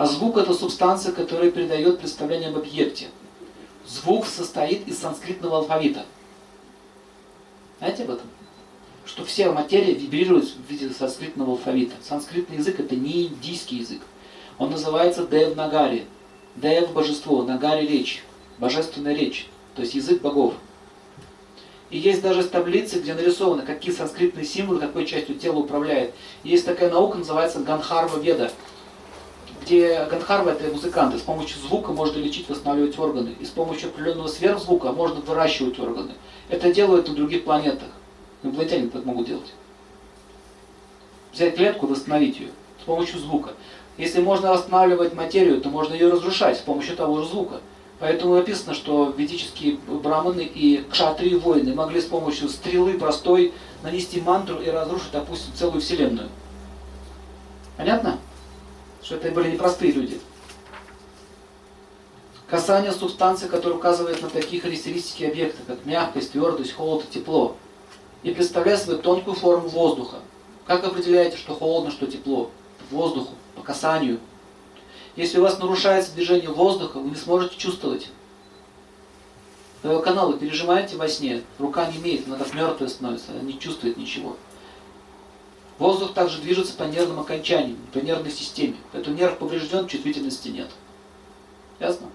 А звук это субстанция, которая передает представление об объекте. Звук состоит из санскритного алфавита. Знаете об этом? Что вся материя вибрирует в виде санскритного алфавита. Санскритный язык это не индийский язык. Он называется Дев Нагари. Дев – божество, Нагари – речь, божественная речь, то есть язык богов. И есть даже таблицы, где нарисовано, какие санскритные символы какой частью тела управляет. Есть такая наука, называется Ганхарва Веда, где это музыканты, с помощью звука можно лечить, восстанавливать органы. И с помощью определенного сверхзвука можно выращивать органы. Это делают на других планетах. Инопланетяне так могут делать. Взять клетку, восстановить ее с помощью звука. Если можно восстанавливать материю, то можно ее разрушать с помощью того же звука. Поэтому написано, что ведические браманы и кшатрии воины могли с помощью стрелы простой нанести мантру и разрушить, допустим, целую вселенную. Понятно? Что это были непростые люди. Касание субстанции, которая указывает на такие характеристики объекта, как мягкость, твердость, холод и тепло. И представляет собой тонкую форму воздуха. Как определяете, что холодно, что тепло? Воздуху по касанию. Если у вас нарушается движение воздуха, вы не сможете чувствовать. Каналы пережимаете во сне, рука не имеет, она как мертвая становится, она не чувствует ничего. Воздух также движется по нервным окончаниям, по нервной системе. Поэтому нерв поврежден, чувствительности нет. Ясно?